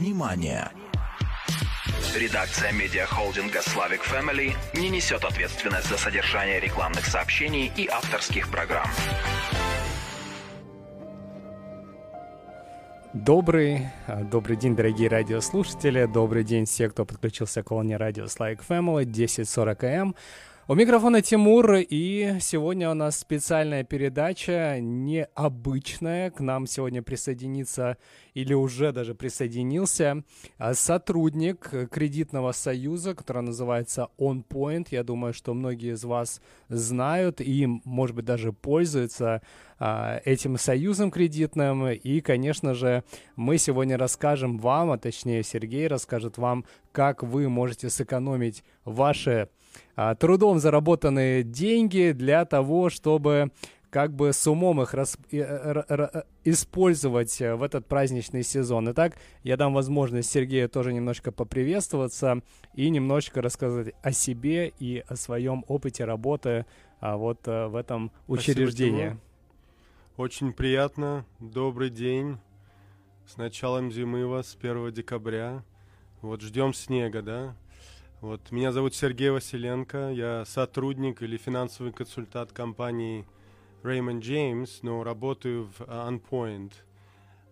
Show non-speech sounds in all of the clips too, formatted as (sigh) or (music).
Внимание! Редакция медиахолдинга «Славик Family не несет ответственность за содержание рекламных сообщений и авторских программ. Добрый, а, добрый день, дорогие радиослушатели. Добрый день все, кто подключился к волне радио Слайк Family 1040 м. У микрофона Тимур, и сегодня у нас специальная передача, необычная. К нам сегодня присоединится, или уже даже присоединился, а, сотрудник кредитного союза, который называется On Point. Я думаю, что многие из вас знают и, может быть, даже пользуются а, этим союзом кредитным. И, конечно же, мы сегодня расскажем вам, а точнее Сергей расскажет вам, как вы можете сэкономить ваши трудом заработанные деньги для того, чтобы как бы с умом их рас... использовать э, в этот праздничный сезон. Итак, я дам возможность Сергею тоже немножко поприветствоваться и немножечко рассказать о себе и о своем опыте работы а, вот а, в этом учреждении. Очень приятно. Добрый день. С началом зимы вас, 1 декабря. Вот ждем снега, да? Вот, меня зовут Сергей Василенко, я сотрудник или финансовый консультант компании Raymond James, но работаю в OnPoint.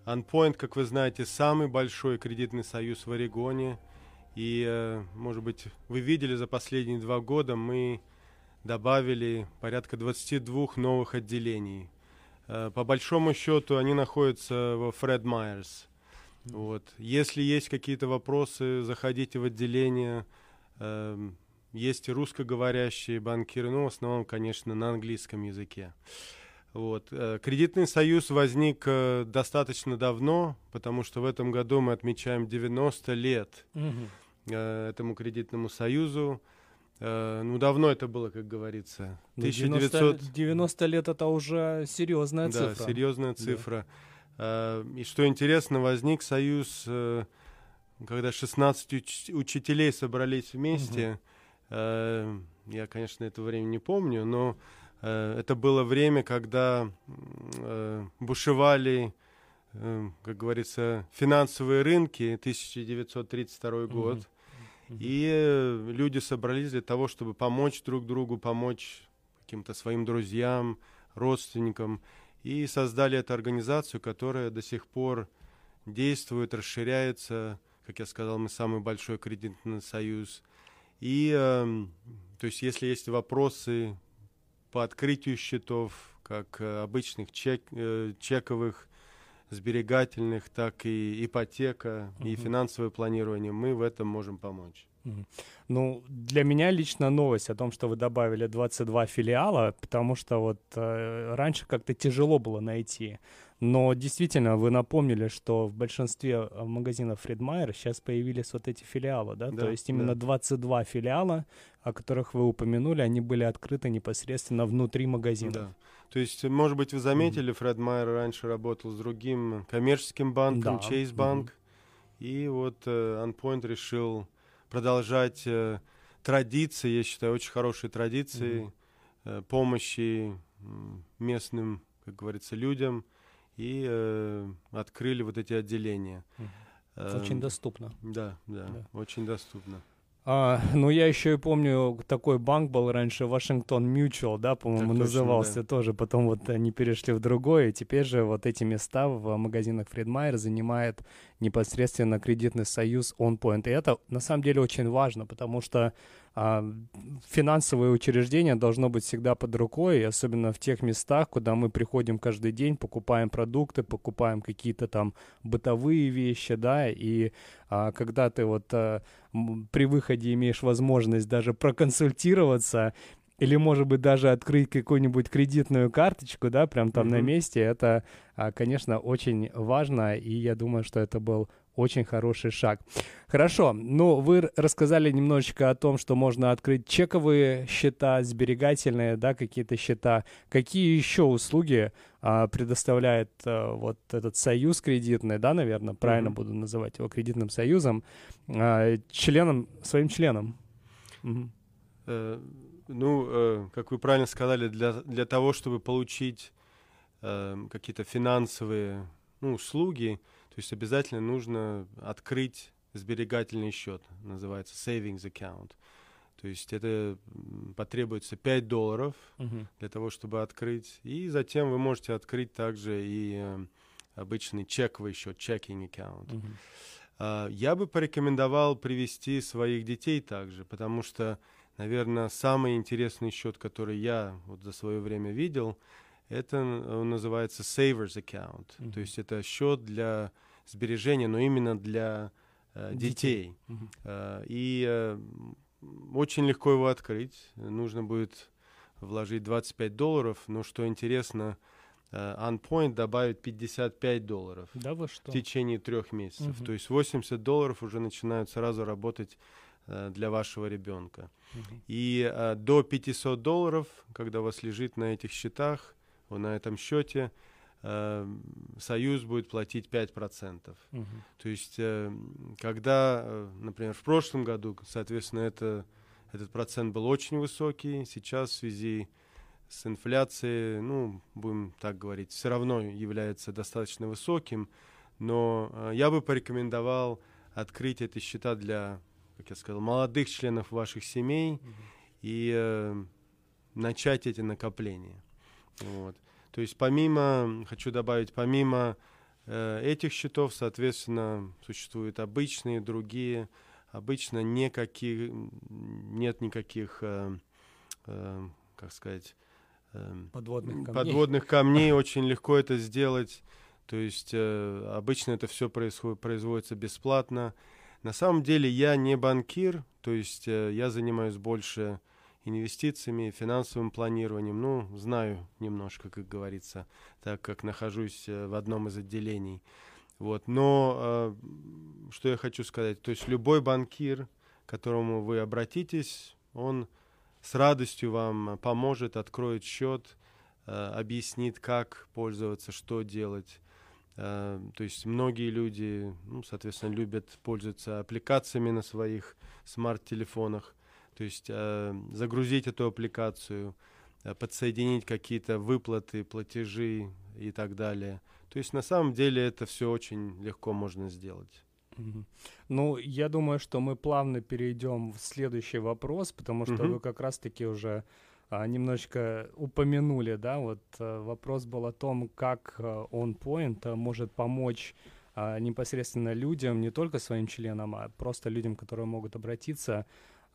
OnPoint, как вы знаете, самый большой кредитный союз в Орегоне. И, э, может быть, вы видели за последние два года мы добавили порядка 22 новых отделений. Э, по большому счету они находятся во Фред Майерс. Вот. Если есть какие-то вопросы, заходите в отделение – Эм, есть русскоговорящие банкиры, но в основном, конечно, на английском языке. Вот. Э, кредитный союз возник э, достаточно давно, потому что в этом году мы отмечаем 90 лет угу. этому кредитному союзу. Ну, давно это было, как говорится. 1900... 90, 90 лет это уже серьезная цифра. Да, серьезная цифра. Да. И что интересно, возник союз когда 16 уч- учителей собрались вместе, угу. э, я, конечно, это время не помню, но э, это было время, когда э, бушевали, э, как говорится, финансовые рынки, 1932 год. Угу. И э, люди собрались для того, чтобы помочь друг другу, помочь каким-то своим друзьям, родственникам. И создали эту организацию, которая до сих пор действует, расширяется, как я сказал, мы самый большой кредитный союз. И, э, то есть, если есть вопросы по открытию счетов, как э, обычных чек, э, чековых, сберегательных, так и ипотека uh-huh. и финансовое планирование, мы в этом можем помочь. Ну, для меня лично новость о том, что вы добавили 22 филиала, потому что вот э, раньше как-то тяжело было найти. Но действительно, вы напомнили, что в большинстве э, магазинов Фред Майер сейчас появились вот эти филиалы, да? да То есть именно да. 22 филиала, о которых вы упомянули, они были открыты непосредственно внутри магазина. Да. То есть, может быть, вы заметили, Фред Майер раньше работал с другим коммерческим банком, да. Chase Bank, mm-hmm. и вот э, OnPoint решил продолжать э, традиции, я считаю, очень хорошие традиции mm-hmm. э, помощи местным, как говорится, людям, и э, открыли вот эти отделения. Э, очень доступно. Да, да, да, очень доступно. А, ну, я еще и помню, такой банк был раньше, Вашингтон Mutual, да, по-моему, так назывался точно, да. тоже. Потом вот они перешли в другое, и теперь же вот эти места в магазинах Фред Майер занимает непосредственно кредитный союз OnPoint. И это на самом деле очень важно, потому что финансовое учреждение должно быть всегда под рукой, особенно в тех местах, куда мы приходим каждый день, покупаем продукты, покупаем какие-то там бытовые вещи, да, и а, когда ты вот а, при выходе имеешь возможность даже проконсультироваться или, может быть, даже открыть какую-нибудь кредитную карточку, да, прям там mm-hmm. на месте, это, а, конечно, очень важно, и я думаю, что это был очень хороший шаг. Хорошо, ну вы рассказали немножечко о том, что можно открыть чековые счета, сберегательные, да, какие-то счета. Какие еще услуги а, предоставляет а, вот этот союз кредитный, да, наверное, правильно mm-hmm. буду называть его кредитным союзом, а, членам, своим членам? Mm-hmm. Uh, ну, uh, как вы правильно сказали, для, для того, чтобы получить uh, какие-то финансовые ну, услуги, есть обязательно нужно открыть сберегательный счет, называется savings account. То есть это потребуется 5 долларов uh-huh. для того, чтобы открыть. И затем вы можете открыть также и э, обычный чековый счет, checking account. Uh-huh. Uh, я бы порекомендовал привести своих детей также, потому что, наверное, самый интересный счет, который я вот за свое время видел, это он называется savers account. Uh-huh. То есть это счет для сбережения, но именно для uh, детей. детей. Uh, и uh, очень легко его открыть. Нужно будет вложить 25 долларов, но что интересно, OnPoint э, добавит 55 долларов да вы что? в течение трех месяцев. Угу. То есть 80 долларов уже начинают сразу работать uh, для вашего ребенка. Угу. И uh, до 500 долларов, когда у вас лежит на этих счетах, на этом счете, Э, Союз будет платить 5%. Угу. То есть, э, когда, э, например, в прошлом году, соответственно, это, этот процент был очень высокий, сейчас в связи с инфляцией, ну, будем так говорить, все равно является достаточно высоким, но я бы порекомендовал открыть эти счета для, как я сказал, молодых членов ваших семей угу. и э, начать эти накопления. Вот. То есть помимо, хочу добавить, помимо э, этих счетов, соответственно, существуют обычные, другие. Обычно никаких, нет никаких, э, э, как сказать, э, подводных камней. подводных камней. Очень легко это сделать. То есть э, обычно это все происходит, производится бесплатно. На самом деле я не банкир, то есть э, я занимаюсь больше инвестициями, финансовым планированием. Ну, знаю немножко, как говорится, так как нахожусь э, в одном из отделений. Вот. Но э, что я хочу сказать, то есть любой банкир, к которому вы обратитесь, он с радостью вам поможет, откроет счет, э, объяснит, как пользоваться, что делать. Э, то есть многие люди, ну, соответственно, любят пользоваться аппликациями на своих смарт-телефонах. То есть э, загрузить эту аппликацию, э, подсоединить какие-то выплаты, платежи и так далее. То есть на самом деле это все очень легко можно сделать. Ну, я думаю, что мы плавно перейдем в следующий вопрос, потому что mm-hmm. вы как раз-таки уже а, немножечко упомянули, да, вот а, вопрос был о том, как а, OnPoint а, может помочь а, непосредственно людям, не только своим членам, а просто людям, которые могут обратиться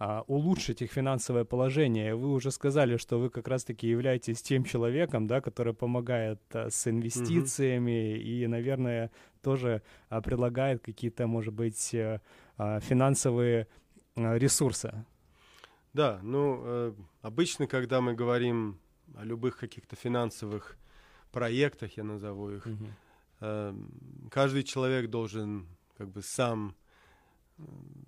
а, улучшить их финансовое положение. Вы уже сказали, что вы как раз-таки являетесь тем человеком, да, который помогает а, с инвестициями mm-hmm. и, наверное, тоже а, предлагает какие-то, может быть, а, финансовые а, ресурсы. Да, ну, э, обычно, когда мы говорим о любых каких-то финансовых проектах, я назову их, mm-hmm. э, каждый человек должен как бы сам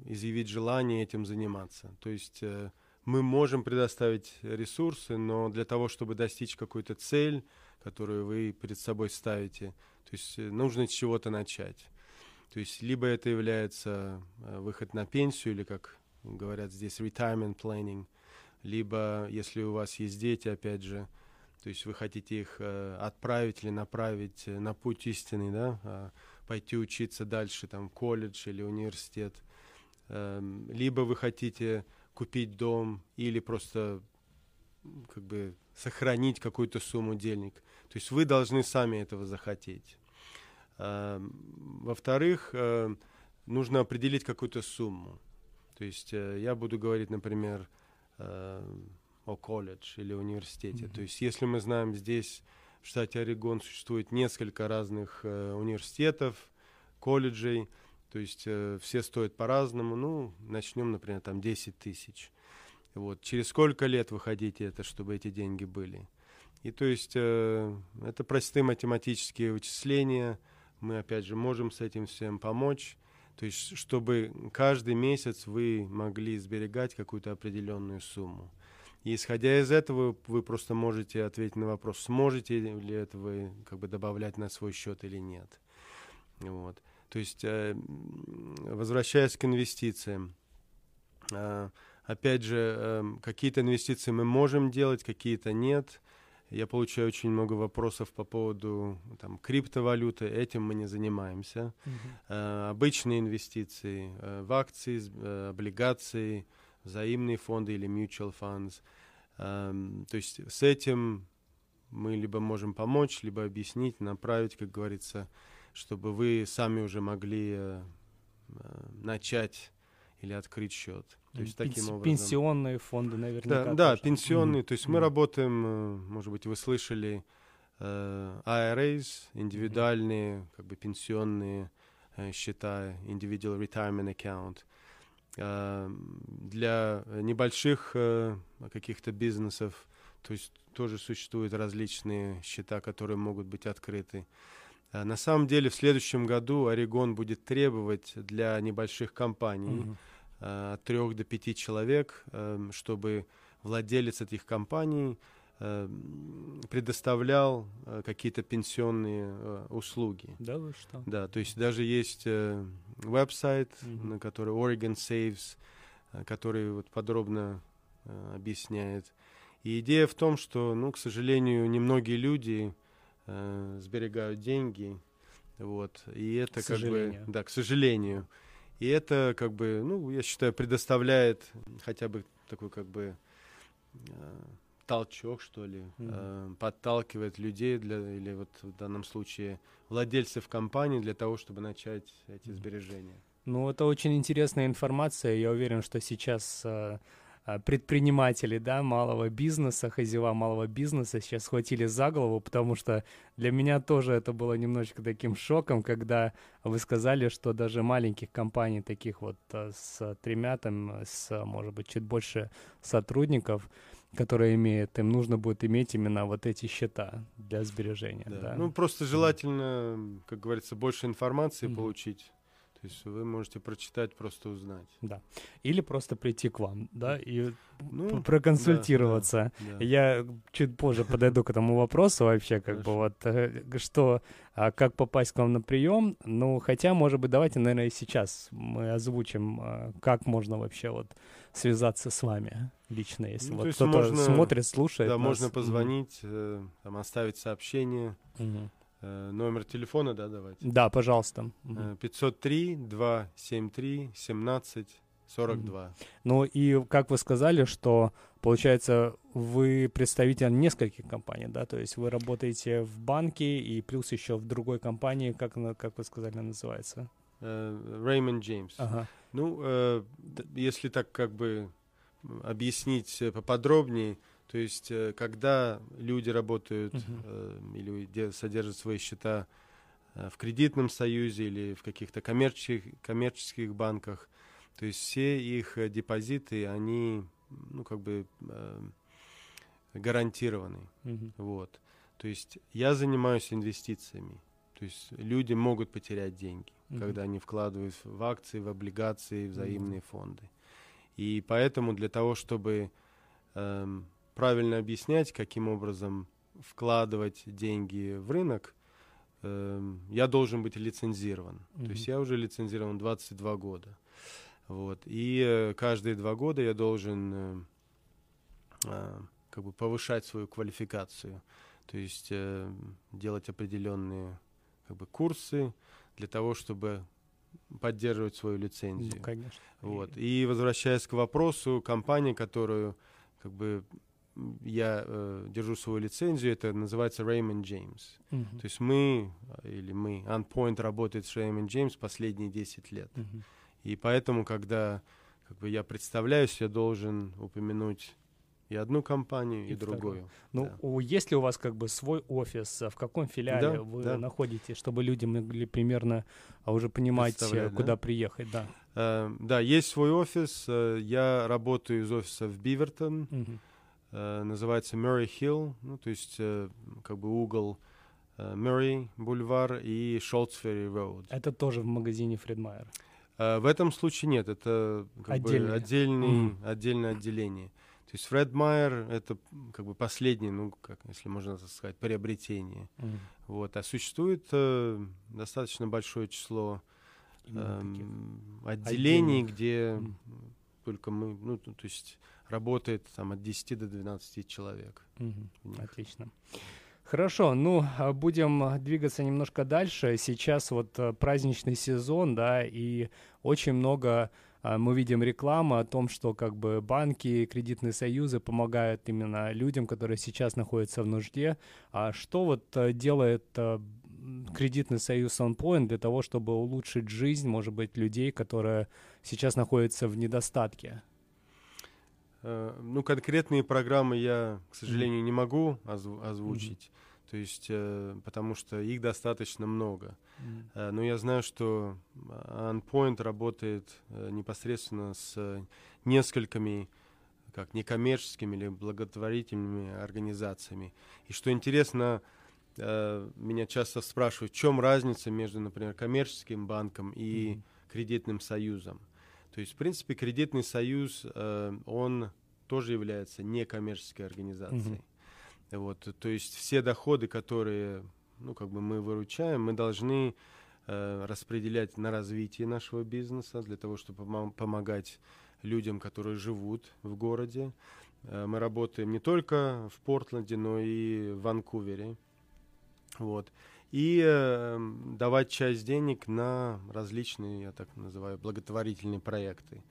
изъявить желание этим заниматься. То есть э, мы можем предоставить ресурсы, но для того, чтобы достичь какую-то цель, которую вы перед собой ставите, то есть э, нужно с чего-то начать. То есть либо это является э, выход на пенсию, или, как говорят здесь, retirement planning, либо, если у вас есть дети, опять же, то есть вы хотите их отправить или направить на путь истинный, да, э, пойти учиться дальше, там, колледж или университет, эм, либо вы хотите купить дом или просто как бы сохранить какую-то сумму денег. То есть вы должны сами этого захотеть. Эм, во-вторых, э, нужно определить какую-то сумму. То есть э, я буду говорить, например, о колледж или университете. Mm-hmm. То есть если мы знаем здесь в штате Орегон существует несколько разных э, университетов, колледжей, то есть э, все стоят по-разному. Ну, начнем, например, там 10 тысяч. Вот. Через сколько лет вы хотите это, чтобы эти деньги были? И то есть э, это простые математические вычисления. Мы, опять же, можем с этим всем помочь. То есть, чтобы каждый месяц вы могли сберегать какую-то определенную сумму. И исходя из этого, вы просто можете ответить на вопрос, сможете ли это вы как бы добавлять на свой счет или нет. Вот. То есть, э, возвращаясь к инвестициям, э, опять же, э, какие-то инвестиции мы можем делать, какие-то нет. Я получаю очень много вопросов по поводу там, криптовалюты. Этим мы не занимаемся. Uh-huh. обычные инвестиции в акции, облигации, взаимные фонды или mutual funds. то есть с этим мы либо можем помочь, либо объяснить, направить, как говорится, чтобы вы сами уже могли э, э, начать или открыть счет. То есть Пенс- таким образом. Пенсионные фонды, наверняка. Да, да пенсионные. Mm-hmm. То есть мы mm-hmm. работаем, э, может быть, вы слышали э, IRAs, индивидуальные, mm-hmm. как бы пенсионные э, счета, individual retirement account. Э, для небольших э, каких-то бизнесов, то есть тоже существуют различные счета, которые могут быть открыты. А, на самом деле в следующем году Орегон будет требовать для небольших компаний угу. от трех до пяти человек, эм, чтобы владелец этих компаний предоставлял э, какие-то пенсионные э, услуги. Да, вы что? Да, то есть даже есть э, веб-сайт, mm на который Oregon Saves, который вот подробно объясняет. И идея в том, что, ну, к сожалению, немногие люди сберегают деньги, вот, и это к как бы, да, к сожалению, и это как бы, ну, я считаю, предоставляет хотя бы такой как бы толчок, что ли, mm-hmm. э, подталкивает людей для, или вот в данном случае владельцев компании для того, чтобы начать эти mm-hmm. сбережения. Ну, это очень интересная информация. Я уверен, что сейчас э, а, предприниматели, да, малого бизнеса, хозяева малого бизнеса сейчас схватили за голову, потому что для меня тоже это было немножечко таким шоком, когда вы сказали, что даже маленьких компаний, таких вот а, с тремя, там, с, может быть, чуть больше сотрудников, которые имеют, им нужно будет иметь именно вот эти счета для сбережения. Да. Да? Ну, просто желательно, как говорится, больше информации mm-hmm. получить то есть вы можете прочитать, просто узнать. Да. Или просто прийти к вам, да, и ну, проконсультироваться. Да, да, да. Я чуть позже подойду к этому вопросу вообще, как Хорошо. бы вот, э, что, а как попасть к вам на прием. Ну, хотя, может быть, давайте, наверное, сейчас мы озвучим, а, как можно вообще вот связаться с вами лично, если ну, вот кто-то можно, смотрит, слушает. Да, нас. можно позвонить, mm-hmm. там, оставить сообщение. Mm-hmm. Э, номер телефона, да, давайте? Да, пожалуйста. 503 273 17 42. Ну и как вы сказали, что получается вы представитель нескольких компаний, да, то есть вы работаете в банке и плюс еще в другой компании, как, как вы сказали, называется? Реймонд uh, Джеймс. Ага. Ну, uh, если так как бы объяснить поподробнее, то есть, э, когда люди работают uh-huh. или содержат свои счета э, в кредитном союзе или в каких-то коммерческих, коммерческих банках, то есть все их депозиты, они, ну, как бы э, гарантированы. Uh-huh. Вот. То есть я занимаюсь инвестициями. То есть люди могут потерять деньги, uh-huh. когда они вкладывают в акции, в облигации, в взаимные uh-huh. фонды. И поэтому для того, чтобы эм, правильно объяснять, каким образом вкладывать деньги в рынок, э, я должен быть лицензирован. Mm-hmm. То есть я уже лицензирован 22 года. Вот. И э, каждые два года я должен э, э, как бы повышать свою квалификацию. То есть э, делать определенные как бы, курсы для того, чтобы поддерживать свою лицензию. Ну, конечно. Вот. И возвращаясь к вопросу, компания, которую как бы я э, держу свою лицензию, это называется Raymond James. Uh-huh. То есть мы, или мы, OnPoint работает с Raymond James последние 10 лет. Uh-huh. И поэтому, когда как бы, я представляюсь, я должен упомянуть и одну компанию, и, и другую. Ну, да. есть ли у вас как бы свой офис? В каком филиале да, вы да. находитесь, чтобы люди могли примерно а, уже понимать, э, куда да? приехать? Да. Uh, да, есть свой офис. Uh, я работаю из офиса в Бивертон. Uh-huh. Э, называется Murray Hill, ну, то есть э, как бы угол Murray бульвар и Шолцферри Роуд. Это тоже в магазине Фредмайер? В этом случае нет, это как Отдельный. бы отдельный, mm. отдельное отделение. Есть Фред Майер это как бы последнее, ну, как, если можно так сказать, приобретение. Mm. Вот. А существует э, достаточно большое число э, отделений, где mm. только мы, ну, то есть работает там от 10 до 12 человек. Угу. Отлично. Хорошо, ну, а будем двигаться немножко дальше. Сейчас вот э, праздничный сезон, да, и очень много мы видим рекламу о том, что как бы банки, кредитные союзы помогают именно людям, которые сейчас находятся в нужде. А что вот э, делает э, кредитный союз OnPoint для того, чтобы улучшить жизнь, может быть, людей, которые сейчас находятся в недостатке? Э, ну, конкретные программы я, к сожалению, не могу озву- озвучить. Mm-hmm. То есть, э, потому что их достаточно много. Mm-hmm. Но я знаю, что OnPoint работает непосредственно с несколькими как некоммерческими или благотворительными организациями. И что интересно, меня часто спрашивают, в чем разница между, например, коммерческим банком и mm-hmm. кредитным союзом. То есть, в принципе, кредитный союз, э, он тоже является некоммерческой организацией. Mm-hmm. Вот, то есть все доходы, которые, ну, как бы мы выручаем, мы должны э, распределять на развитие нашего бизнеса для того, чтобы пом- помогать людям, которые живут в городе. Э, мы работаем не только в Портленде, но и в Ванкувере. Вот и э, давать часть денег на различные, я так называю, благотворительные проекты.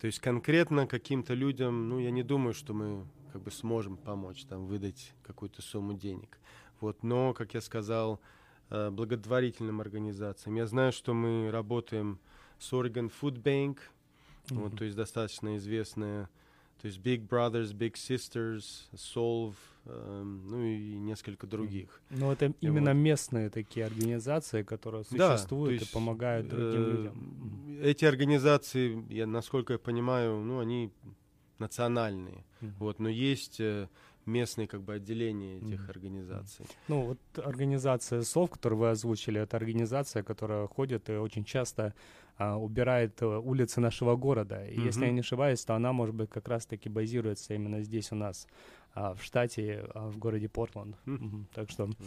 То есть конкретно каким-то людям, ну, я не думаю, что мы как бы сможем помочь, там, выдать какую-то сумму денег. Вот, но, как я сказал, э, благотворительным организациям. Я знаю, что мы работаем с Oregon Food Bank, mm-hmm. вот, то есть достаточно известная то есть Big Brothers, Big Sisters, Solve, э, ну и несколько других. Ну это и именно вот. местные такие организации, которые существуют да, есть, и помогают другим э, людям. Эти организации, я, насколько я понимаю, ну они национальные, mm-hmm. вот, но есть э, местные как бы отделения этих mm-hmm. организаций. Ну вот организация СОВ, которую вы озвучили, это организация, которая ходит и очень часто а, убирает э, улицы нашего города. И mm-hmm. если я не ошибаюсь, то она, может быть, как раз-таки базируется именно здесь у нас, а, в штате, а, в городе Портленд. Mm-hmm. Так что... Mm-hmm.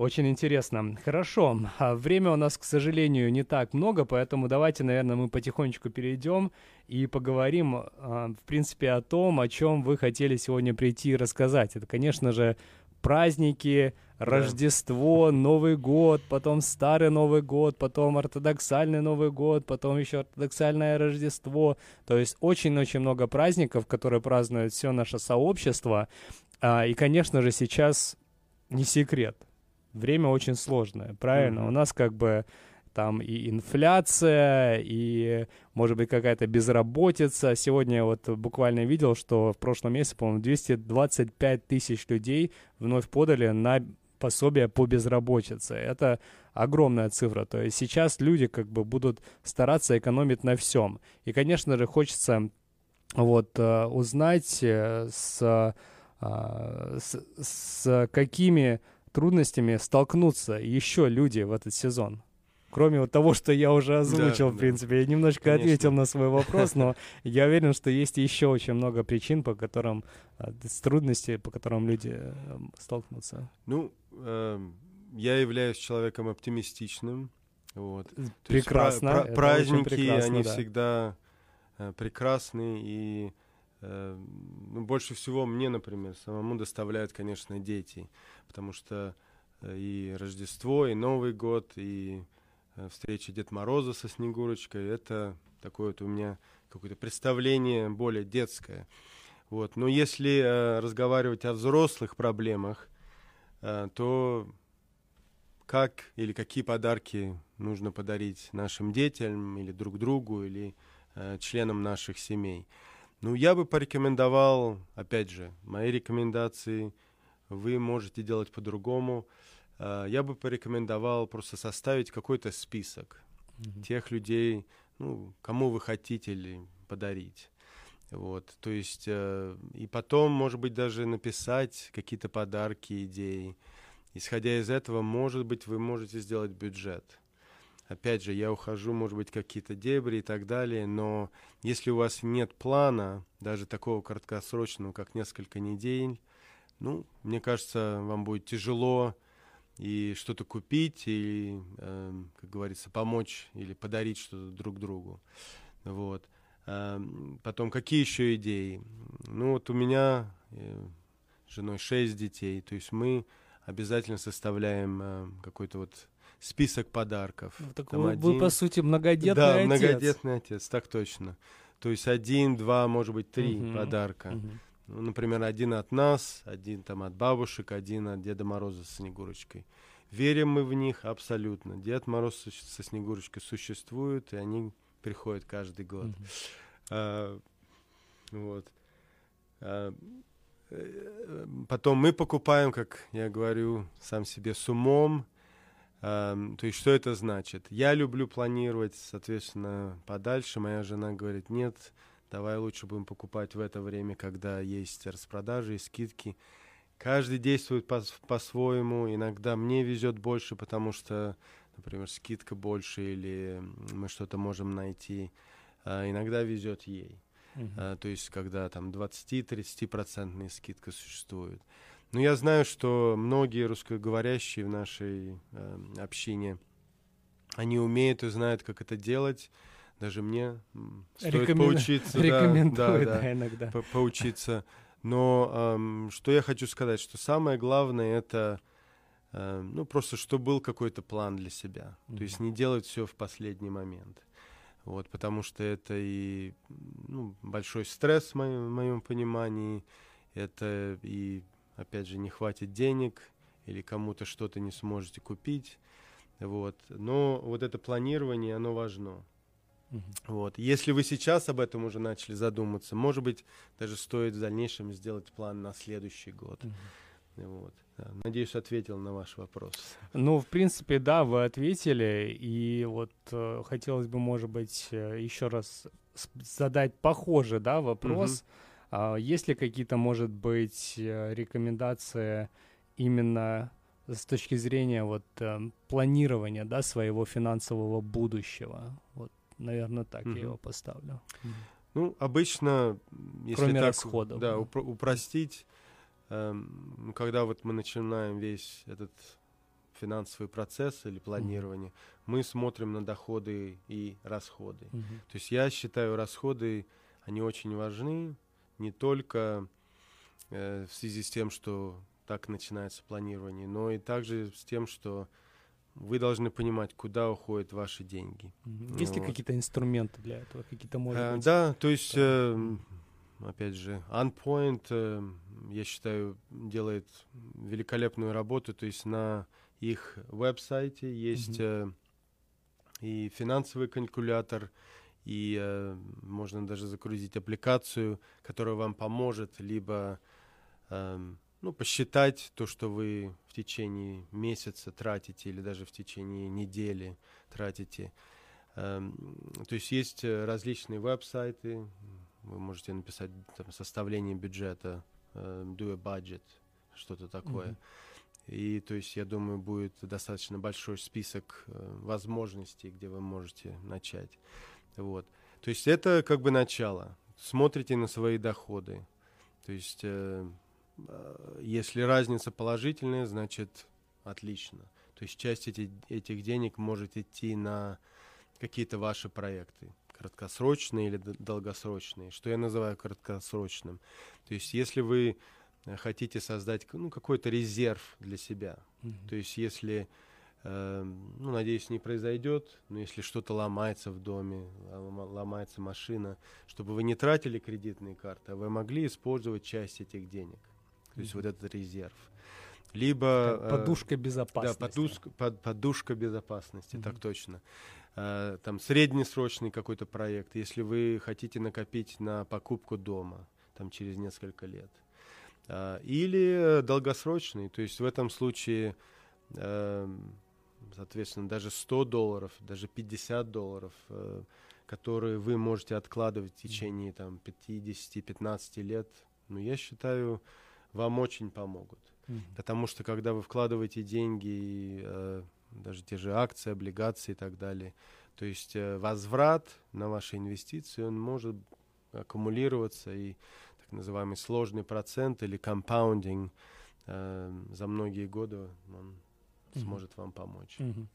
Очень интересно. Хорошо. А время у нас, к сожалению, не так много, поэтому давайте, наверное, мы потихонечку перейдем и поговорим, в принципе, о том, о чем вы хотели сегодня прийти и рассказать. Это, конечно же, праздники, Рождество, Новый год, потом Старый Новый год, потом ортодоксальный Новый год, потом еще ортодоксальное Рождество. То есть очень-очень много праздников, которые празднует все наше сообщество. А, и, конечно же, сейчас не секрет. Время очень сложное, правильно? Mm-hmm. У нас как бы там и инфляция, и, может быть, какая-то безработица. Сегодня я вот буквально видел, что в прошлом месяце, по-моему, 225 тысяч людей вновь подали на пособие по безработице. Это огромная цифра. То есть сейчас люди как бы будут стараться экономить на всем. И, конечно же, хочется вот э, узнать э, с, э, с, с какими трудностями столкнутся еще люди в этот сезон кроме вот того, что я уже озвучил, да, в принципе. Да. Я немножко Конечно. ответил на свой вопрос, но (laughs) я уверен, что есть еще очень много причин, по которым, с трудностей, по которым люди эм, столкнутся. Ну, э, я являюсь человеком оптимистичным. Вот. Прекрасно. Есть, пра- праздники, прекрасно, они да. всегда э, прекрасны и э, ну, больше всего мне, например, самому доставляют, конечно, дети, потому что э, и Рождество, и Новый год, и Э, встреча Дед Мороза со Снегурочкой. Это такое вот у меня какое-то представление более детское. Вот. Но если э, разговаривать о взрослых проблемах, э, то как или какие подарки нужно подарить нашим детям или друг другу или э, членам наших семей? Ну, я бы порекомендовал, опять же, мои рекомендации вы можете делать по-другому. Э, я бы порекомендовал просто составить какой-то список mm-hmm. тех людей, ну, кому вы хотите ли подарить. Вот, то есть, э, и потом, может быть, даже написать какие-то подарки, идеи. Исходя из этого, может быть, вы можете сделать бюджет. Опять же, я ухожу, может быть, какие-то дебри и так далее, но если у вас нет плана, даже такого краткосрочного, как несколько недель, ну, мне кажется, вам будет тяжело и что-то купить, и, э, как говорится, помочь или подарить что-то друг другу. Вот. Потом, какие еще идеи? Ну, вот у меня э, с женой шесть детей, то есть мы обязательно составляем э, какой-то вот список подарков. Ну, так вы, один... вы, по сути, многодетный да, отец. Да, многодетный отец, так точно. То есть один, два, может быть, три uh-huh. подарка. Uh-huh. Ну, например, один от нас, один там от бабушек, один от Деда Мороза с Снегурочкой. Верим мы в них абсолютно. Дед Мороз со Снегурочкой существуют, и они приходят каждый год. Uh-huh. А, вот. А, э, потом мы покупаем, как я говорю, сам себе с умом. А, то есть что это значит? Я люблю планировать, соответственно, подальше. Моя жена говорит, нет, давай лучше будем покупать в это время, когда есть распродажи и скидки. Каждый действует по- по-своему. Иногда мне везет больше, потому что, например, скидка больше или мы что-то можем найти. А иногда везет ей. Uh-huh. А, то есть, когда там 20-30% скидка существует. Но я знаю, что многие русскоговорящие в нашей э, общине, они умеют и знают, как это делать. Даже мне стоит Рекомен... поучиться. Рекомендую, да, да, да, иногда. По поучиться. Но эм, что я хочу сказать, что самое главное это э, ну просто, чтобы был какой-то план для себя. Mm-hmm. То есть не делать все в последний момент. Вот, потому что это и ну, большой стресс в моем, в моем понимании, это и, опять же, не хватит денег, или кому-то что-то не сможете купить. Вот. Но вот это планирование, оно важно. Uh-huh. Вот. Если вы сейчас об этом уже начали задуматься, может быть, даже стоит в дальнейшем сделать план на следующий год. Uh-huh. Вот. Надеюсь, ответил на ваш вопрос. Ну, в принципе, да, вы ответили. И вот э, хотелось бы, может быть, э, еще раз задать похожий, да, вопрос. Угу. А, есть ли какие-то, может быть, э, рекомендации именно с точки зрения вот э, планирования, да, своего финансового будущего? Вот, наверное, так угу. я его поставлю. Ну, обычно, если Кроме так, расходов. Да, упро- упростить Эм, когда вот мы начинаем весь этот финансовый процесс или планирование, mm-hmm. мы смотрим на доходы и расходы. Mm-hmm. То есть я считаю, расходы, они очень важны, не только э, в связи с тем, что так начинается планирование, но и также с тем, что вы должны понимать, куда уходят ваши деньги. Есть вот. ли какие-то инструменты для этого? Какие-то, может э, быть? Да, то есть, э, опять же, OnPoint, э, я считаю, делает великолепную работу. То есть на их веб-сайте есть mm-hmm. э, и финансовый калькулятор, и э, можно даже загрузить аппликацию, которая вам поможет либо э, ну, посчитать то, что вы в течение месяца тратите, или даже в течение недели тратите. Э, то есть есть э, различные веб-сайты, вы можете написать там, составление бюджета uh, do a budget, что-то такое. Mm-hmm. И то есть, я думаю, будет достаточно большой список э, возможностей, где вы можете начать. Вот. То есть это как бы начало. Смотрите на свои доходы. То есть, э, э, если разница положительная, значит отлично. То есть часть эти, этих денег может идти на какие-то ваши проекты краткосрочные или долгосрочные. Что я называю краткосрочным? То есть если вы э, хотите создать ну, какой-то резерв для себя, mm-hmm. то есть если, ну, надеюсь, не произойдет, но если что-то ломается в доме, ломается машина, чтобы вы не тратили кредитные карты, а вы могли использовать часть этих денег. То есть mm-hmm. вот этот резерв. Либо... Э, подушка безопасности. Да, подушка, под, подушка безопасности, mm-hmm. так точно. Э, там среднесрочный какой-то проект, если вы хотите накопить на покупку дома там через несколько лет. Э, или долгосрочный, то есть в этом случае, э, соответственно, даже 100 долларов, даже 50 долларов, э, которые вы можете откладывать в течение там 50-15 лет, ну, я считаю, вам очень помогут. Mm-hmm. Потому что когда вы вкладываете деньги э, даже те же акции, облигации и так далее. То есть э, возврат на ваши инвестиции, он может аккумулироваться и так называемый сложный процент или компаундинг э, за многие годы он mm-hmm. сможет вам помочь. Mm-hmm.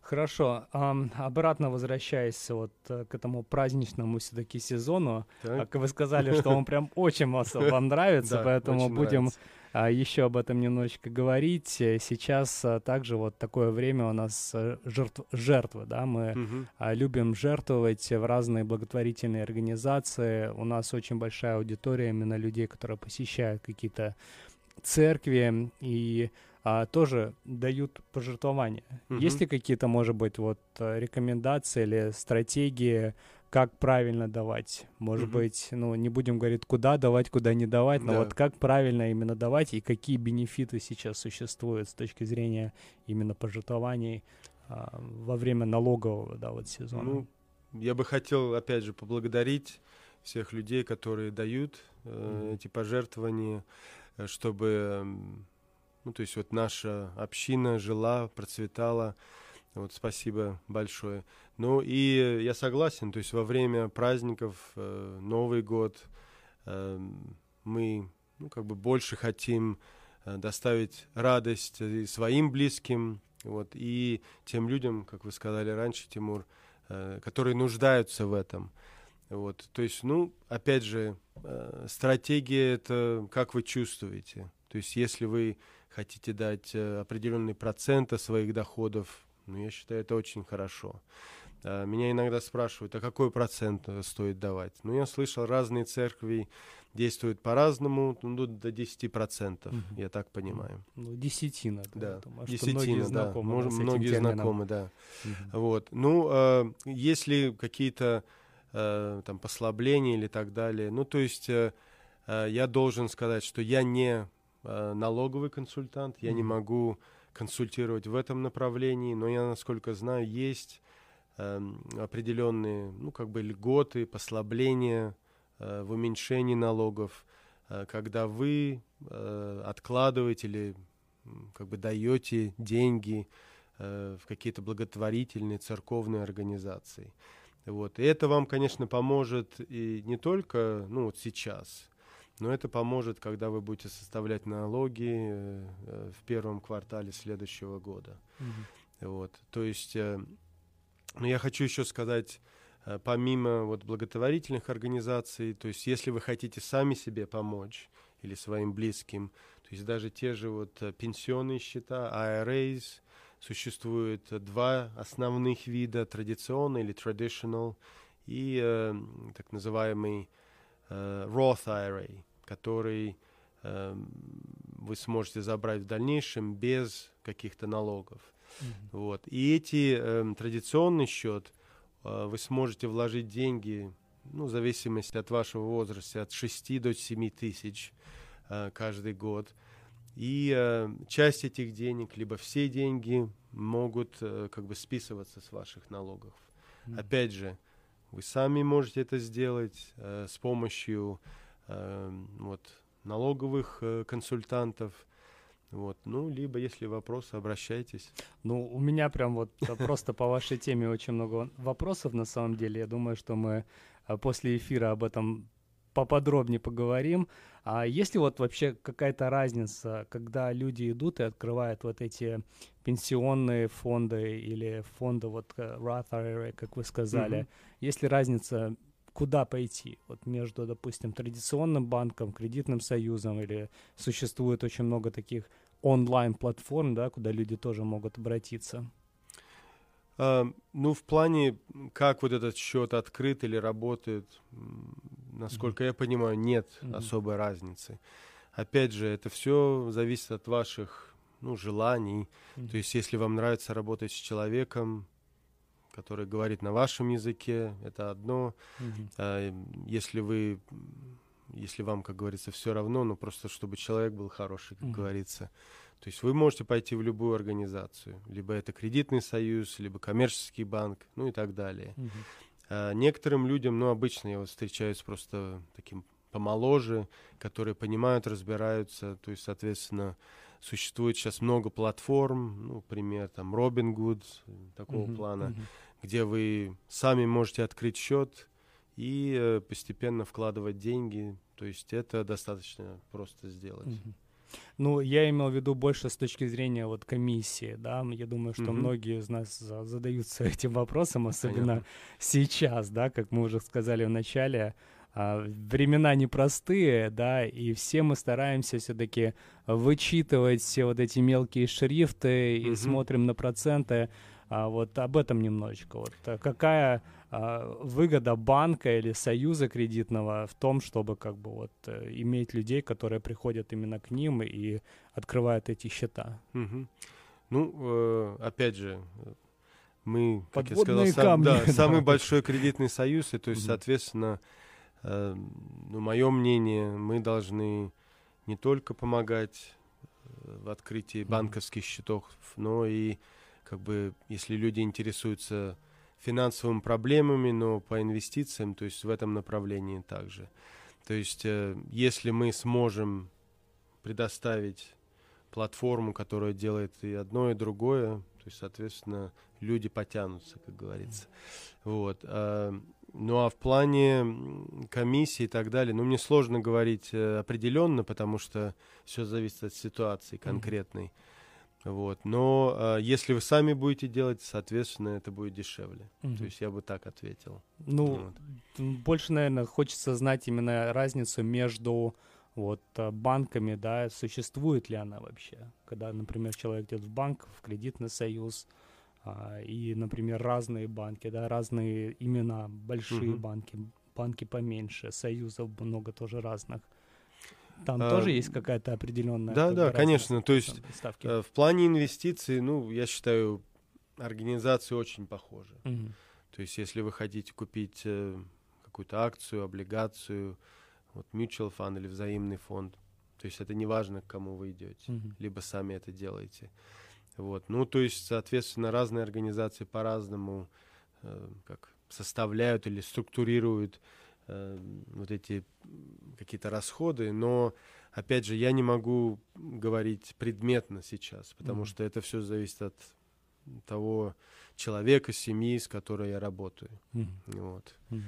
Хорошо. Um, обратно возвращаясь вот uh, к этому праздничному все-таки сезону, так. как вы сказали, что он прям очень (laughs) вам нравится, поэтому будем а, еще об этом немножечко говорить. Сейчас а, также вот такое время у нас а, жертв, жертвы, да, мы угу. любим жертвовать в разные благотворительные организации. У нас очень большая аудитория именно людей, которые посещают какие-то церкви и а, тоже дают пожертвования. Угу. Есть ли какие-то, может быть, вот рекомендации или стратегии как правильно давать. Может mm-hmm. быть, ну, не будем говорить, куда давать, куда не давать, но да. вот как правильно именно давать и какие бенефиты сейчас существуют с точки зрения именно пожертвований а, во время налогового, да, вот сезона. Ну, я бы хотел, опять же, поблагодарить всех людей, которые дают э, mm-hmm. эти пожертвования, э, чтобы, ну, то есть вот наша община жила, процветала. Вот спасибо большое. Ну и я согласен, то есть во время праздников, э, Новый год, э, мы ну, как бы больше хотим э, доставить радость и своим близким, вот, и тем людям, как вы сказали раньше, Тимур, э, которые нуждаются в этом. Вот, то есть, ну, опять же, э, стратегия это как вы чувствуете. То есть, если вы хотите дать э, определенный процент своих доходов, ну, я считаю, это очень хорошо. А, меня иногда спрашивают, а какой процент э, стоит давать? Ну, я слышал, разные церкви действуют по-разному, ну, до 10%, угу. я так понимаю. Ну, десятина. Да, да. десятина, многие да. Знакомы, Может, многие знакомы, да. Угу. Вот. Ну, э, если какие-то э, там послабления или так далее, ну, то есть э, э, я должен сказать, что я не э, налоговый консультант, я угу. не могу консультировать в этом направлении, но я, насколько знаю, есть э, определенные, ну, как бы льготы, послабления э, в уменьшении налогов, э, когда вы э, откладываете или как бы даете деньги э, в какие-то благотворительные церковные организации. Вот. И это вам, конечно, поможет и не только ну, вот сейчас, но это поможет, когда вы будете составлять налоги э, э в первом квартале следующего года. Mm-hmm. Вот. То есть э, но я хочу еще сказать, э, помимо вот благотворительных организаций, то есть если вы хотите сами себе помочь или своим близким, то есть даже те же вот э, пенсионные счета, IRAs, существует два основных вида, традиционный или traditional, и э, так называемый э, Roth IRA, который э, вы сможете забрать в дальнейшем без каких-то налогов. Mm-hmm. Вот. И эти э, традиционный счет э, вы сможете вложить деньги, ну, в зависимости от вашего возраста, от 6 до 7 тысяч э, каждый год. И э, часть этих денег, либо все деньги могут э, как бы списываться с ваших налогов. Mm-hmm. Опять же, вы сами можете это сделать э, с помощью вот, налоговых э, консультантов, вот, ну, либо, если вопросы, обращайтесь. Ну, у меня прям вот (laughs) просто по вашей теме очень много вопросов, на самом деле. Я думаю, что мы а, после эфира об этом поподробнее поговорим. А есть ли вот вообще какая-то разница, когда люди идут и открывают вот эти пенсионные фонды или фонды вот э, Roth IRA, как вы сказали? Mm-hmm. Есть ли разница куда пойти? Вот между, допустим, традиционным банком, кредитным союзом или существует очень много таких онлайн-платформ, да, куда люди тоже могут обратиться? Uh, ну, в плане, как вот этот счет открыт или работает, насколько mm-hmm. я понимаю, нет mm-hmm. особой разницы. Опять же, это все зависит от ваших ну, желаний. Mm-hmm. То есть, если вам нравится работать с человеком, который говорит на вашем языке, это одно. Mm-hmm. А, если вы, если вам, как говорится, все равно, ну просто чтобы человек был хороший, как mm-hmm. говорится. То есть вы можете пойти в любую организацию, либо это кредитный союз, либо коммерческий банк, ну и так далее. Mm-hmm. А, некоторым людям, ну обычно я вот встречаюсь просто таким помоложе, которые понимают, разбираются, то есть, соответственно, существует сейчас много платформ, ну, например, там Robinhood, такого mm-hmm. плана, mm-hmm где вы сами можете открыть счет и э, постепенно вкладывать деньги. То есть это достаточно просто сделать. Ну, я имел в виду больше с точки зрения вот комиссии, да. Я думаю, что угу. многие из нас задаются (laughs) этим вопросом, особенно Понятно. сейчас, да, как мы уже сказали в начале. А, времена непростые, да, и все мы стараемся все-таки вычитывать все вот эти мелкие шрифты и угу. смотрим на проценты. А вот об этом немножечко. Вот а какая а, выгода банка или союза кредитного в том, чтобы как бы вот э, иметь людей, которые приходят именно к ним и открывают эти счета? Угу. Ну, э, опять же, мы, как Подводные я сказал, сам, (laughs) да, самый большой кредитный союз, и то есть, соответственно, э, ну, мое мнение, мы должны не только помогать в открытии банковских счетов, но и как бы, если люди интересуются финансовыми проблемами, но по инвестициям, то есть в этом направлении также. То есть э, если мы сможем предоставить платформу, которая делает и одно, и другое, то есть, соответственно, люди потянутся, как говорится. Вот. А, ну а в плане комиссии и так далее, ну мне сложно говорить э, определенно, потому что все зависит от ситуации конкретной. Mm-hmm. Вот. Но э, если вы сами будете делать, соответственно, это будет дешевле. Угу. То есть я бы так ответил. Ну, вот. больше, наверное, хочется знать именно разницу между вот а, банками, да, существует ли она вообще? Когда, например, человек идет в банк, в кредитный союз, а, и, например, разные банки, да, разные имена, большие угу. банки, банки поменьше, союзов много тоже разных. Там а, тоже есть какая-то определенная. Да, да, конечно. То есть ставки. Э, в плане инвестиций, ну, я считаю, организации очень похожи. Угу. То есть, если вы хотите купить э, какую-то акцию, облигацию, вот mutual fund или взаимный фонд, то есть это не важно, к кому вы идете, угу. либо сами это делаете. Вот. Ну, то есть, соответственно, разные организации по-разному э, как составляют или структурируют э, вот эти какие-то расходы, но опять же я не могу говорить предметно сейчас, потому mm-hmm. что это все зависит от того человека, семьи, с которой я работаю. Mm-hmm. Вот. Mm-hmm.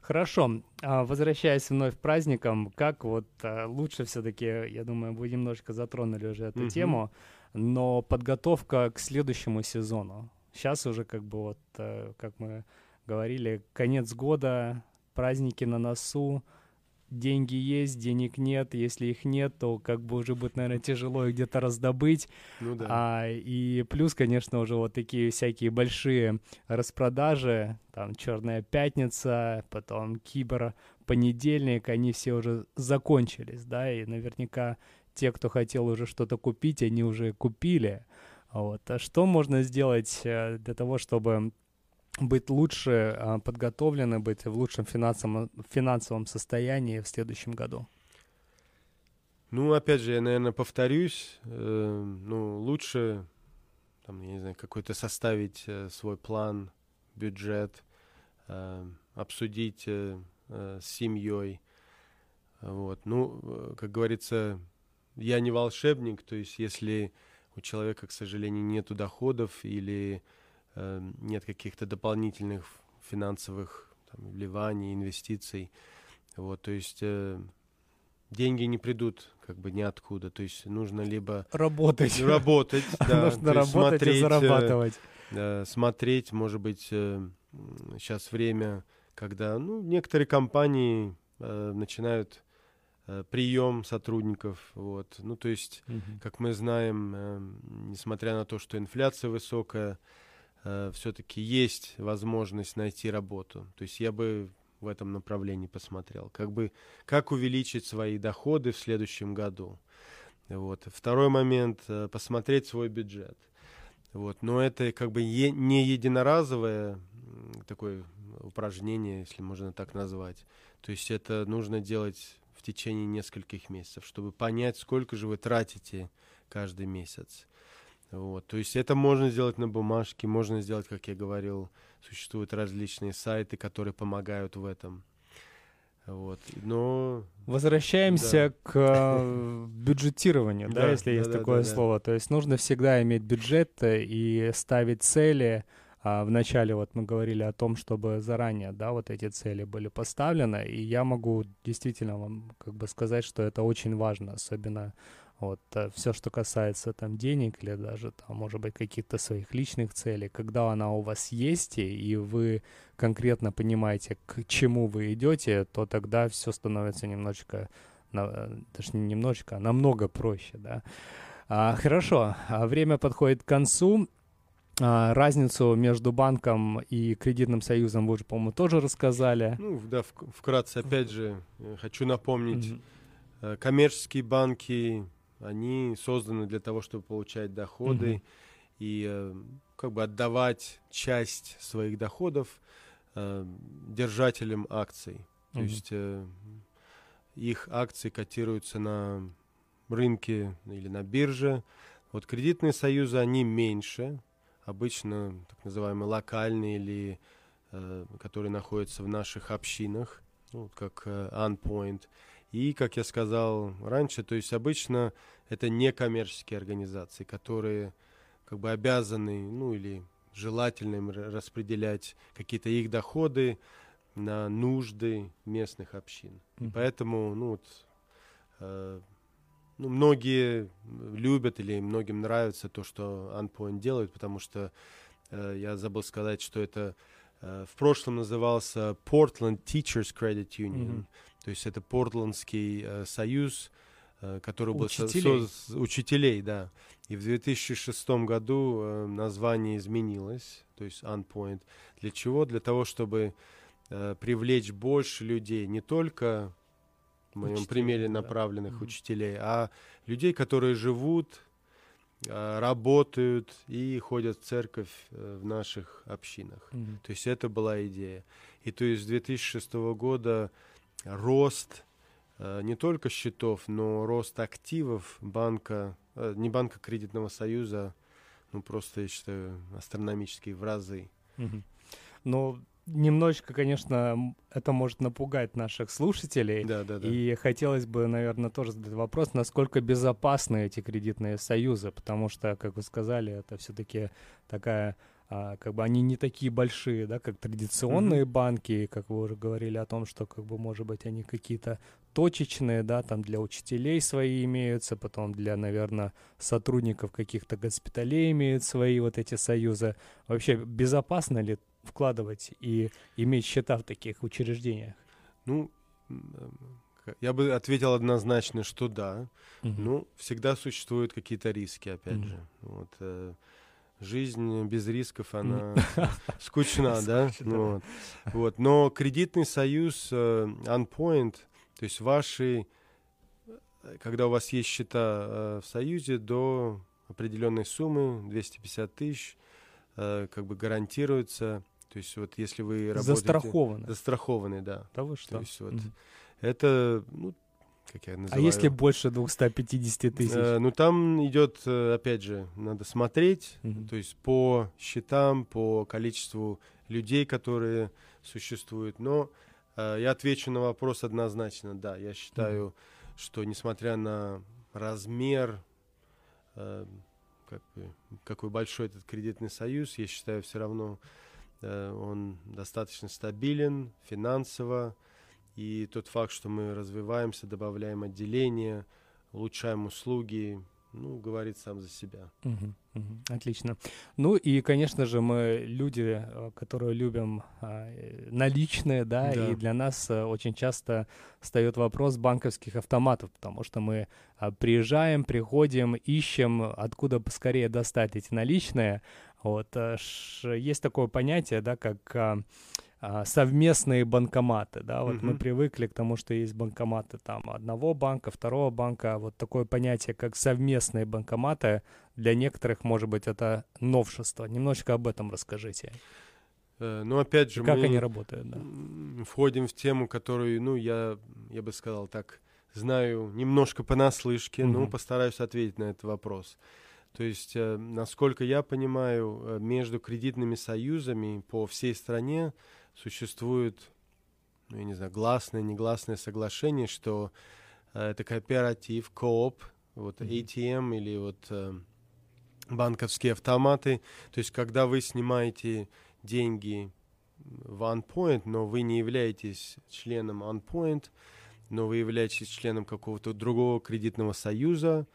Хорошо. А, возвращаясь вновь к праздникам, как вот а, лучше все-таки, я думаю, вы немножко затронули уже эту mm-hmm. тему, но подготовка к следующему сезону. Сейчас уже как бы вот, э, как мы говорили, конец года, праздники на носу, деньги есть, денег нет, если их нет, то как бы уже будет, наверное, тяжело их где-то раздобыть. Ну да. А, и плюс, конечно, уже вот такие всякие большие распродажи, там Черная пятница, потом Кибер понедельник, они все уже закончились, да, и наверняка те, кто хотел уже что-то купить, они уже купили. Вот. А что можно сделать э, для того, чтобы быть лучше а, подготовлены, быть в лучшем финансовом, финансовом состоянии в следующем году? Ну, опять же, я, наверное, повторюсь. Э, ну, лучше, там, я не знаю, какой-то составить э, свой план, бюджет, э, обсудить э, э, с семьей. Вот. Ну, как говорится, я не волшебник, то есть если у человека, к сожалению, нет доходов или Э, нет каких-то дополнительных финансовых там, вливаний, инвестиций. Вот, то есть э, деньги не придут как бы ниоткуда. То есть нужно либо работать, работать, (laughs) да, нужно работать смотреть, и э, зарабатывать. Э, смотреть, может быть, э, сейчас время, когда ну, некоторые компании э, начинают э, прием сотрудников. Вот. Ну, то есть, угу. как мы знаем, э, несмотря на то, что инфляция высокая, э, все-таки есть возможность найти работу. То есть я бы в этом направлении посмотрел. Как бы, как увеличить свои доходы в следующем году. Вот. Второй момент э, посмотреть свой бюджет. Вот. Но это как бы е- не единоразовое такое упражнение, если можно так назвать. То есть это нужно делать в течение нескольких месяцев, чтобы понять, сколько же вы тратите каждый месяц. Вот, то есть это можно сделать на бумажке, можно сделать, как я говорил, существуют различные сайты, которые помогают в этом. Вот, но... Возвращаемся да. к э, бюджетированию, да, если есть такое слово. То есть нужно всегда иметь бюджет э, и ставить цели. А вначале вот мы говорили о том, чтобы заранее, да, вот эти цели были поставлены. И я могу действительно вам как бы сказать, что это очень важно, особенно вот э, все, что касается там денег или даже там, может быть, каких-то своих личных целей, когда она у вас есть, и вы конкретно понимаете, к чему вы идете, то тогда все становится немножечко, э, даже не немножечко, а намного проще, да. А, хорошо, а время подходит к концу. А, разницу между банком и кредитным союзом вы уже, по-моему, тоже рассказали. Ну, да, вкратце, опять же, э, хочу напомнить, mm-hmm. коммерческие банки, они созданы для того, чтобы получать доходы mm-hmm. и э, как бы отдавать часть своих доходов держателям акций. То есть их акции котируются на рынке или на бирже. Вот кредитные союзы, они меньше, обычно так называемые локальные или э, которые находятся в наших общинах, ну, как э, Unpoint. И, как я сказал раньше, то есть обычно это некоммерческие организации, которые как бы обязаны, ну или желательно им распределять какие-то их доходы на нужды местных общин. Mm-hmm. поэтому, ну вот, э, ну, многие любят или многим нравится то, что Unpoint делает, потому что э, я забыл сказать, что это э, в прошлом назывался Portland Teachers Credit Union, mm-hmm. То есть это Портландский э, союз, э, который учителей. был со, со, учителей, да. И в 2006 году э, название изменилось, то есть Unpoint. Для чего? Для того, чтобы э, привлечь больше людей, не только в моем учителей, примере направленных да. учителей, а людей, которые живут, а, работают и ходят в церковь э, в наших общинах. Mm-hmm. То есть это была идея. И то есть с 2006 года рост э, не только счетов, но рост активов банка, э, не банка кредитного союза, ну просто, я считаю, астрономический в разы. Mm-hmm. Но немножечко, конечно, это может напугать наших слушателей. Да, да, да. И хотелось бы, наверное, тоже задать вопрос, насколько безопасны эти кредитные союзы, потому что, как вы сказали, это все-таки такая а, как бы они не такие большие, да, как традиционные mm-hmm. банки, как вы уже говорили о том, что, как бы, может быть, они какие-то точечные, да, там для учителей свои имеются, потом для, наверное, сотрудников каких-то госпиталей имеют свои вот эти союзы. Вообще, безопасно ли вкладывать и иметь счета в таких учреждениях? Ну, я бы ответил однозначно, что да. Угу. Ну, всегда существуют какие-то риски, опять угу. же. Вот, э, жизнь без рисков, она (laughs) скучна, да? Вот. Но кредитный союз э, OnPoint, то есть ваши, когда у вас есть счета э, в союзе до определенной суммы, 250 тысяч, э, как бы гарантируется то есть вот если вы работаете... Застрахованы. Застрахованы, да. Да вы что? То есть вот mm-hmm. это, ну, как я а называю... А если больше 250 тысяч? Э, ну, там идет, э, опять же, надо смотреть, mm-hmm. то есть по счетам, по количеству людей, которые существуют. Но э, я отвечу на вопрос однозначно, да. Я считаю, mm-hmm. что несмотря на размер, э, как бы, какой большой этот кредитный союз, я считаю, все равно Э, он достаточно стабилен финансово, и тот факт, что мы развиваемся, добавляем отделения, улучшаем услуги, ну, говорит сам за себя. Угу, угу, отлично. Ну и, конечно же, мы люди, э, которые любим а, наличные, да, да, и для нас а, очень часто встает вопрос банковских автоматов, потому что мы а, приезжаем, приходим, ищем, откуда поскорее достать эти наличные, вот, э, есть такое понятие, да, как а, совместные банкоматы, да, вот mm-hmm. мы привыкли к тому, что есть банкоматы там одного банка, второго банка, а вот такое понятие, как совместные банкоматы, для некоторых, может быть, это новшество. Немножечко об этом расскажите. Э, ну, опять же, И как мы они работают, да? входим в тему, которую, ну, я, я бы сказал так, знаю немножко понаслышке, mm-hmm. но постараюсь ответить на этот вопрос. То есть, э, насколько я понимаю, э, между кредитными союзами по всей стране существует, ну, я не знаю, гласное, негласное соглашение, что э, это кооператив, кооп, вот ATM или вот банковские автоматы. То есть, когда вы снимаете деньги в OnePoint, но вы не являетесь членом OnePoint, но вы являетесь членом какого-то другого кредитного союза,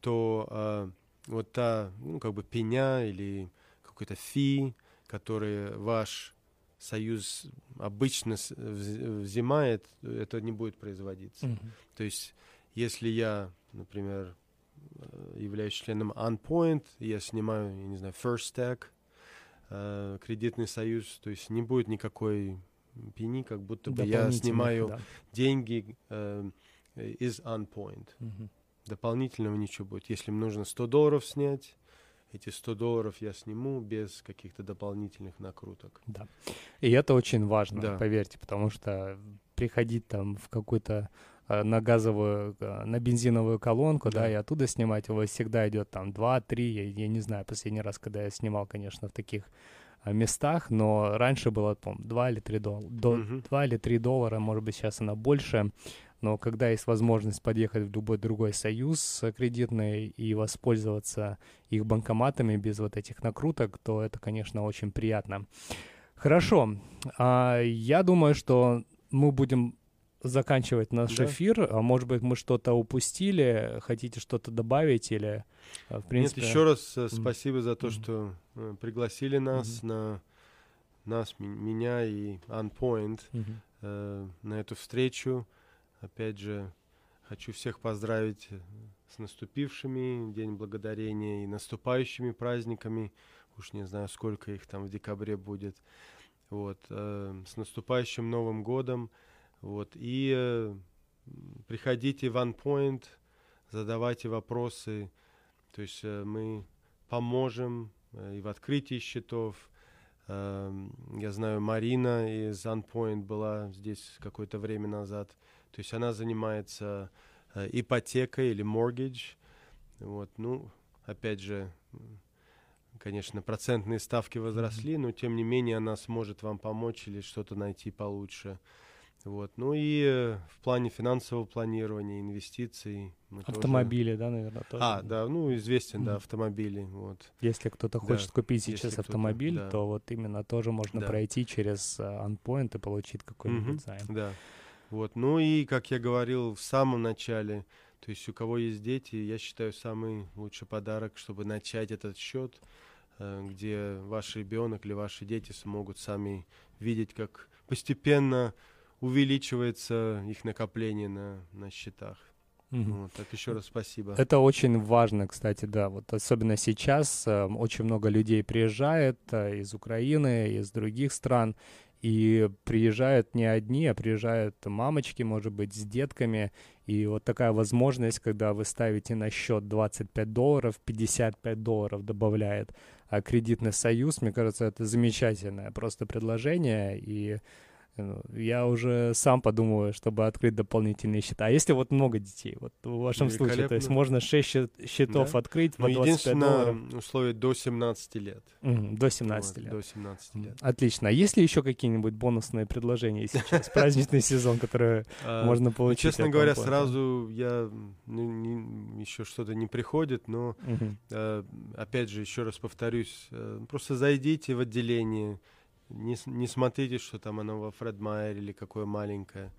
то э, вот та, ну, как бы пеня или какой-то фи, который ваш союз обычно взимает, это не будет производиться. Mm-hmm. То есть, если я, например, э, являюсь членом OnPoint, я снимаю, я не знаю, First Stack, э, кредитный союз, то есть не будет никакой пени, как будто бы я снимаю да. деньги э, из OnPoint. Mm-hmm. Дополнительного ничего будет. Если мне нужно 100 долларов снять, эти 100 долларов я сниму без каких-то дополнительных накруток. Да. И это очень важно, да. поверьте, потому что приходить там в какую-то э, на газовую, э, на бензиновую колонку, да. да, и оттуда снимать, у вас всегда идет там 2-3, я, я не знаю, последний раз, когда я снимал, конечно, в таких э, местах, но раньше было, по 2 или 3 доллара, до, угу. 2 или 3 доллара, может быть, сейчас она больше, но когда есть возможность подъехать в любой другой союз кредитный и воспользоваться их банкоматами без вот этих накруток, то это, конечно, очень приятно. Хорошо. А, я думаю, что мы будем заканчивать наш да. эфир. А может быть, мы что-то упустили, хотите что-то добавить или, а, в принципе... Нет, еще раз mm. спасибо за то, mm. что э, пригласили нас mm-hmm. на нас, меня и OnPoint mm-hmm. э, на эту встречу. Опять же, хочу всех поздравить э, с наступившими День Благодарения и наступающими праздниками. Уж не знаю, сколько их там в декабре будет. Вот, э, с наступающим Новым годом. Вот, и э, приходите в OnePoint, задавайте вопросы. То есть э, мы поможем э, и в открытии счетов. Э, я знаю, Марина из OnePoint была здесь какое-то время назад. То есть она занимается э, ипотекой или mortgage. Вот, ну, опять же, конечно, процентные ставки возросли, но тем не менее она сможет вам помочь или что-то найти получше. Вот. Ну и э, в плане финансового планирования, инвестиций. Автомобили, тоже... да, наверное, тоже. А, да, ну известен, mm. да, автомобили. Вот. Если кто-то да. хочет купить сейчас автомобиль, да. то вот именно тоже можно да. пройти через uh, OnPoint и получить какой-нибудь mm-hmm. займ. Да. Вот. Ну и, как я говорил в самом начале, то есть у кого есть дети, я считаю, самый лучший подарок, чтобы начать этот счет, э, где ваш ребенок или ваши дети смогут сами видеть, как постепенно увеличивается их накопление на, на счетах. Угу. Вот, так еще раз спасибо. Это очень важно, кстати, да. Вот особенно сейчас э, очень много людей приезжает э, из Украины, из других стран, и приезжают не одни, а приезжают мамочки, может быть, с детками. И вот такая возможность, когда вы ставите на счет 25 долларов, 55 долларов добавляет а кредитный союз, мне кажется, это замечательное просто предложение. И я уже сам подумываю, чтобы открыть дополнительные счета. А если вот много детей, вот в вашем случае, то есть можно 6 счетов да? открыть Но по 25 долларов? условие до 17 лет. Mm, до 17 вот, лет. До 17 лет. Отлично. А есть ли еще какие-нибудь бонусные предложения сейчас? (laughs) Праздничный сезон, которые а, можно ну, получить? Честно говоря, сразу я еще что-то не приходит, но э, опять же, еще раз повторюсь, э, просто зайдите в отделение, не, не смотрите, что там оно во Фред Майер или какое маленькое.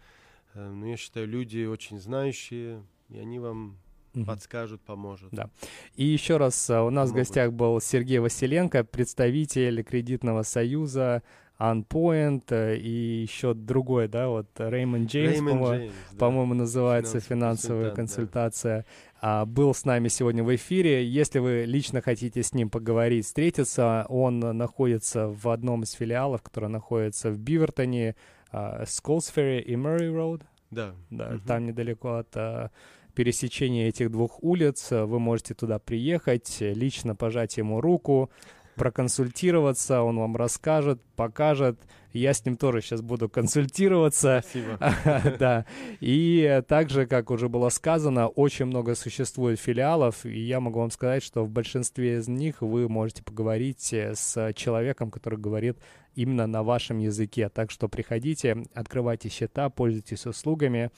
Э, но я считаю, люди очень знающие, и они вам угу. подскажут, поможет. Да. И еще раз, э, у нас Помогут. в гостях был Сергей Василенко, представитель кредитного союза OnPoint э, и еще другой, да, вот Реймонд Джеймс, по-моему, да. по называется финансовая консультация. Да. А, был с нами сегодня в эфире. Если вы лично хотите с ним поговорить, встретиться, он находится в одном из филиалов, который находится в Бивертоне, а, Сколсферри и Мurray Роуд. Да. Да, угу. там недалеко от а, пересечения этих двух улиц. Вы можете туда приехать, лично пожать ему руку, проконсультироваться, он вам расскажет, покажет. Я с ним тоже сейчас буду консультироваться. Спасибо. (laughs) Да. И также, как уже было сказано, очень много существует филиалов, и я могу вам сказать, что в большинстве из них вы можете поговорить с человеком, который говорит именно на вашем языке. Так что приходите, открывайте счета, пользуйтесь услугами.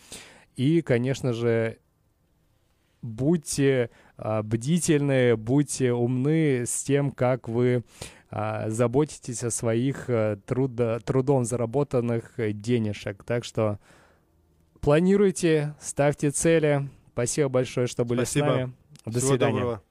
И, конечно же, будьте а, бдительны, будьте умны с тем, как вы а, заботитесь о своих а, трудо, трудом заработанных денежек. Так что планируйте, ставьте цели. Спасибо большое, что были Спасибо. с нами. До Всего свидания. доброго.